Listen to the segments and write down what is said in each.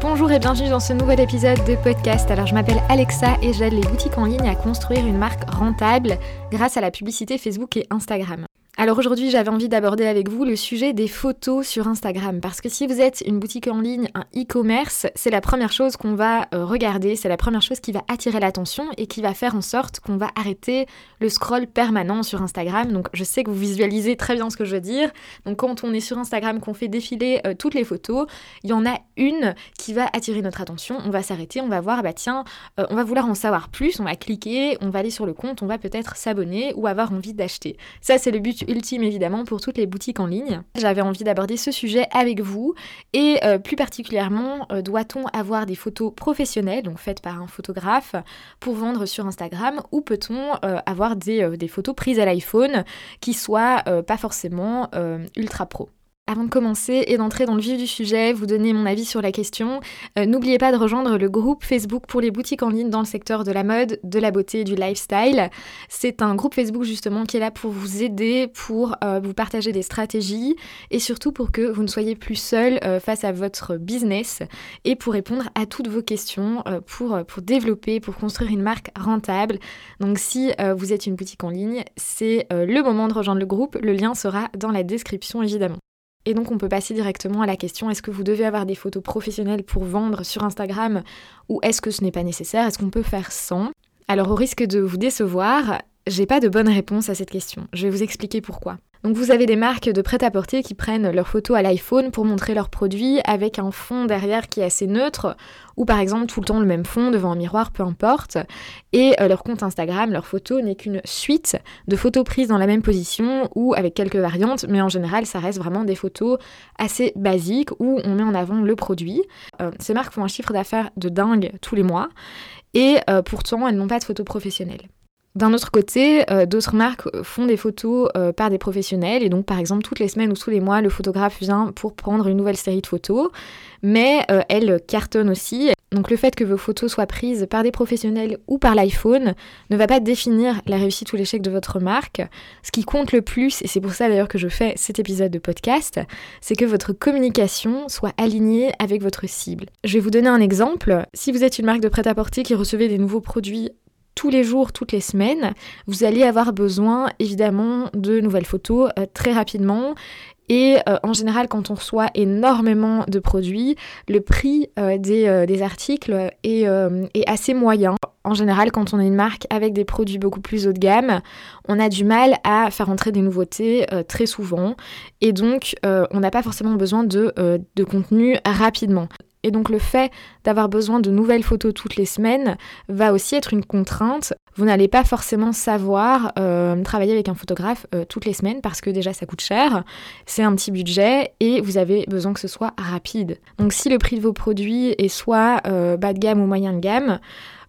Bonjour et bienvenue dans ce nouvel épisode de podcast. Alors je m'appelle Alexa et j'aide les boutiques en ligne à construire une marque rentable grâce à la publicité Facebook et Instagram. Alors aujourd'hui, j'avais envie d'aborder avec vous le sujet des photos sur Instagram parce que si vous êtes une boutique en ligne, un e-commerce, c'est la première chose qu'on va euh, regarder, c'est la première chose qui va attirer l'attention et qui va faire en sorte qu'on va arrêter le scroll permanent sur Instagram. Donc je sais que vous visualisez très bien ce que je veux dire. Donc quand on est sur Instagram, qu'on fait défiler euh, toutes les photos, il y en a une qui va attirer notre attention, on va s'arrêter, on va voir, bah tiens, euh, on va vouloir en savoir plus, on va cliquer, on va aller sur le compte, on va peut-être s'abonner ou avoir envie d'acheter. Ça c'est le but ultime évidemment pour toutes les boutiques en ligne. J'avais envie d'aborder ce sujet avec vous et euh, plus particulièrement, euh, doit-on avoir des photos professionnelles, donc faites par un photographe, pour vendre sur Instagram ou peut-on euh, avoir des, des, photos prises à l'iPhone qui soient pas forcément ultra pro? Avant de commencer et d'entrer dans le vif du sujet, vous donner mon avis sur la question, euh, n'oubliez pas de rejoindre le groupe Facebook pour les boutiques en ligne dans le secteur de la mode, de la beauté et du lifestyle. C'est un groupe Facebook justement qui est là pour vous aider, pour euh, vous partager des stratégies et surtout pour que vous ne soyez plus seul euh, face à votre business et pour répondre à toutes vos questions, pour, pour développer, pour construire une marque rentable. Donc si vous êtes une boutique en ligne, c'est le moment de rejoindre le groupe. Le lien sera dans la description évidemment. Et donc on peut passer directement à la question est-ce que vous devez avoir des photos professionnelles pour vendre sur Instagram ou est-ce que ce n'est pas nécessaire? Est-ce qu'on peut faire sans? Alors au risque de vous décevoir, j'ai pas de bonne réponse à cette question. Je vais vous expliquer pourquoi. Donc vous avez des marques de prêt-à-porter qui prennent leurs photos à l'iPhone pour montrer leurs produits avec un fond derrière qui est assez neutre, ou par exemple tout le temps le même fond devant un miroir, peu importe. Et euh, leur compte Instagram, leur photo n'est qu'une suite de photos prises dans la même position ou avec quelques variantes, mais en général ça reste vraiment des photos assez basiques où on met en avant le produit. Euh, ces marques font un chiffre d'affaires de dingue tous les mois, et euh, pourtant elles n'ont pas de photos professionnelles. D'un autre côté, euh, d'autres marques font des photos euh, par des professionnels et donc par exemple toutes les semaines ou tous les mois, le photographe vient pour prendre une nouvelle série de photos, mais euh, elles cartonnent aussi. Donc le fait que vos photos soient prises par des professionnels ou par l'iPhone ne va pas définir la réussite ou l'échec de votre marque. Ce qui compte le plus, et c'est pour ça d'ailleurs que je fais cet épisode de podcast, c'est que votre communication soit alignée avec votre cible. Je vais vous donner un exemple. Si vous êtes une marque de prêt-à-porter qui recevez des nouveaux produits tous les jours, toutes les semaines, vous allez avoir besoin évidemment de nouvelles photos euh, très rapidement. Et euh, en général, quand on reçoit énormément de produits, le prix euh, des, articles est, est, assez moyen. En général, quand on est une marque avec des produits beaucoup plus haut de gamme, on a du mal à faire entrer des nouveautés très souvent. Et donc, on n'a pas forcément besoin de, de contenu rapidement. Et donc le fait d'avoir besoin de nouvelles photos toutes les semaines va aussi être une contrainte. Vous n'allez pas forcément savoir euh, travailler avec un photographe euh, toutes les semaines parce que déjà ça coûte cher, c'est un petit budget et vous avez besoin que ce soit rapide. Donc si le prix de vos produits est soit euh, bas de gamme ou moyen de gamme,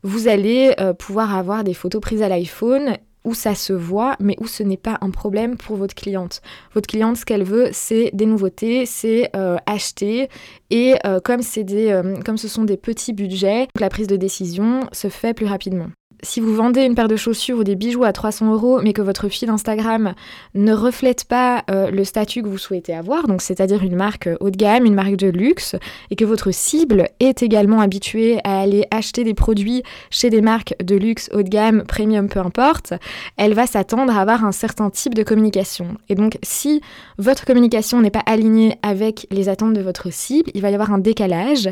vous allez pouvoir avoir des photos prises à l'iPhone où ça se voit, mais où ce n'est pas un problème pour votre cliente. Votre cliente, ce qu'elle veut, c'est des nouveautés, c'est euh, acheter. Et euh, comme, des, euh, comme ce sont des petits budgets, la prise de décision se fait plus rapidement si vous vendez une paire de chaussures ou des bijoux à 300 euros, mais que votre fil Instagram ne reflète pas euh, le statut que vous souhaitez avoir, donc c'est-à-dire une marque haut de gamme, une marque de luxe, et que votre cible est également habituée à aller acheter des produits chez des marques de luxe haut de gamme, premium, peu importe, elle va s'attendre à avoir un certain type de communication. Et donc si votre communication n'est pas alignée avec les attentes de votre cible, il va y avoir un décalage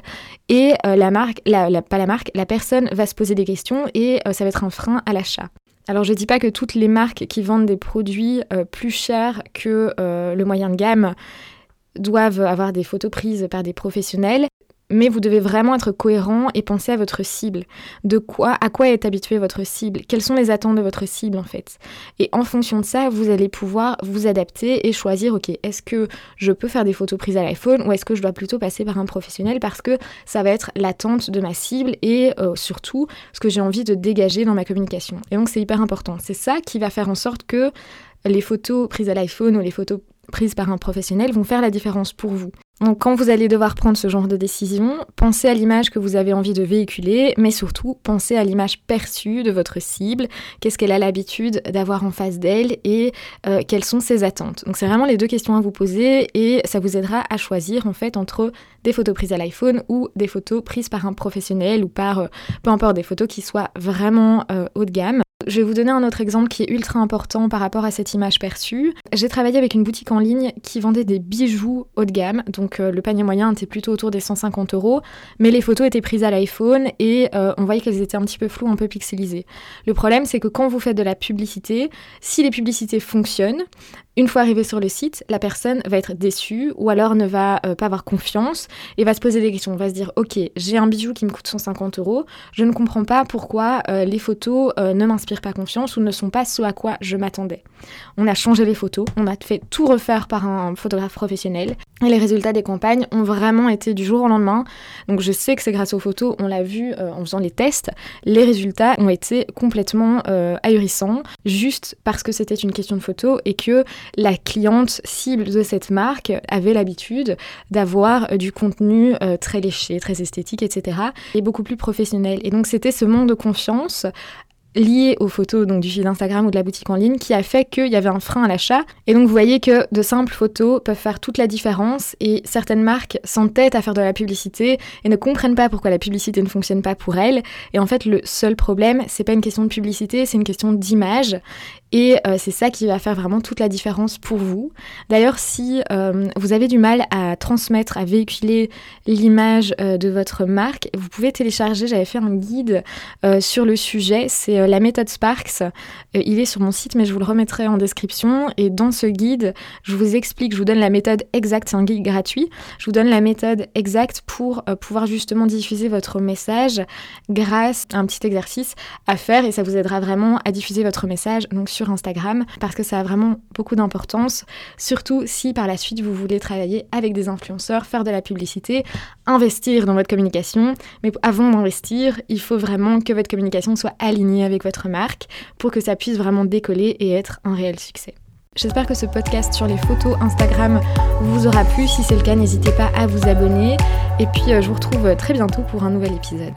et euh, la marque, pas la marque, la personne va se poser des questions et euh, ça va être un frein à l'achat. Alors je ne dis pas que toutes les marques qui vendent des produits euh, plus chers que le moyen de gamme doivent avoir des photos prises par des professionnels mais vous devez vraiment être cohérent et penser à votre cible. De quoi, à quoi est habituée votre cible? Quelles sont les attentes de votre cible en fait? Et en fonction de ça, vous allez pouvoir vous adapter et choisir, ok, est-ce que je peux faire des photos prises à l'iPhone ou est-ce que je dois plutôt passer par un professionnel parce que ça va être l'attente de ma cible et euh, surtout ce que j'ai envie de dégager dans ma communication. Et donc c'est hyper important. C'est ça qui va faire en sorte que les photos prises à l'iPhone ou les photos prises par un professionnel vont faire la différence pour vous. Donc quand vous allez devoir prendre ce genre de décision, pensez à l'image que vous avez envie de véhiculer, mais surtout pensez à l'image perçue de votre cible, qu'est-ce qu'elle a l'habitude d'avoir en face d'elle et euh, quelles sont ses attentes? Donc c'est vraiment les deux questions à vous poser et ça vous aidera à choisir en fait entre des photos prises à l'iPhone ou des photos prises par un professionnel ou par euh, peu importe des photos qui soient vraiment euh, haut de gamme. Je vais vous donner un autre exemple qui est ultra important par rapport à cette image perçue. J'ai travaillé avec une boutique en ligne qui vendait des bijoux haut de gamme, donc euh, le panier moyen était plutôt autour des 150 euros, mais les photos étaient prises à l'iPhone et euh, on voyait qu'elles étaient un petit peu floues, un peu pixelisées. Le problème, c'est que quand vous faites de la publicité, si les publicités fonctionnent, une fois arrivé sur le site, la personne va être déçue ou alors ne va euh, pas avoir confiance et va se poser des questions. On va se dire, ok, j'ai un bijou qui me coûte 150 euros, je ne comprends pas pourquoi euh, les photos euh, ne m'inspirent pas confiance ou ne sont pas ce à quoi je m'attendais. On a changé les photos, on a fait tout refaire par un photographe professionnel et les résultats des campagnes ont vraiment été du jour au lendemain. Donc je sais que c'est grâce aux photos, on l'a vu en faisant les tests, les résultats ont été complètement ahurissants juste parce que c'était une question de photo et que la cliente cible de cette marque avait l'habitude d'avoir euh, du contenu euh, très léché, très esthétique, etc. et beaucoup plus professionnel. Et donc c'était ce manque de confiance lié aux photos donc du fil d'Instagram ou de la boutique en ligne qui a fait qu'il y avait un frein à l'achat. Et donc vous voyez que de simples photos peuvent faire toute la différence et certaines marques s'entêtent à faire de la publicité et ne comprennent pas pourquoi la publicité ne fonctionne pas pour elles. Et en fait le seul problème c'est pas une question de publicité, c'est une question d'image et euh, c'est ça qui va faire vraiment toute la différence pour vous. D'ailleurs, si euh, vous avez du mal à transmettre, à véhiculer l'image euh, de votre marque, vous pouvez télécharger, j'avais fait un guide sur le sujet, la méthode Sparks. il est sur mon site, mais je vous le remettrai en description. Et dans ce guide, je vous explique, je vous donne la méthode exacte, c'est un guide gratuit, je vous donne la méthode exacte pour pouvoir justement diffuser votre message grâce à un petit exercice à faire et ça vous aidera vraiment à diffuser votre message. Donc sur Instagram parce que ça a vraiment beaucoup d'importance, surtout si par la suite vous voulez travailler avec des influenceurs, faire de la publicité, investir dans votre communication. Mais avant d'investir, il faut vraiment que votre communication soit alignée avec votre marque pour que ça puisse vraiment décoller et être un réel succès. J'espère que ce podcast sur les photos Instagram vous aura plu. Si c'est le cas, n'hésitez pas à vous abonner. Et puis, euh, je vous retrouve très bientôt pour un nouvel épisode.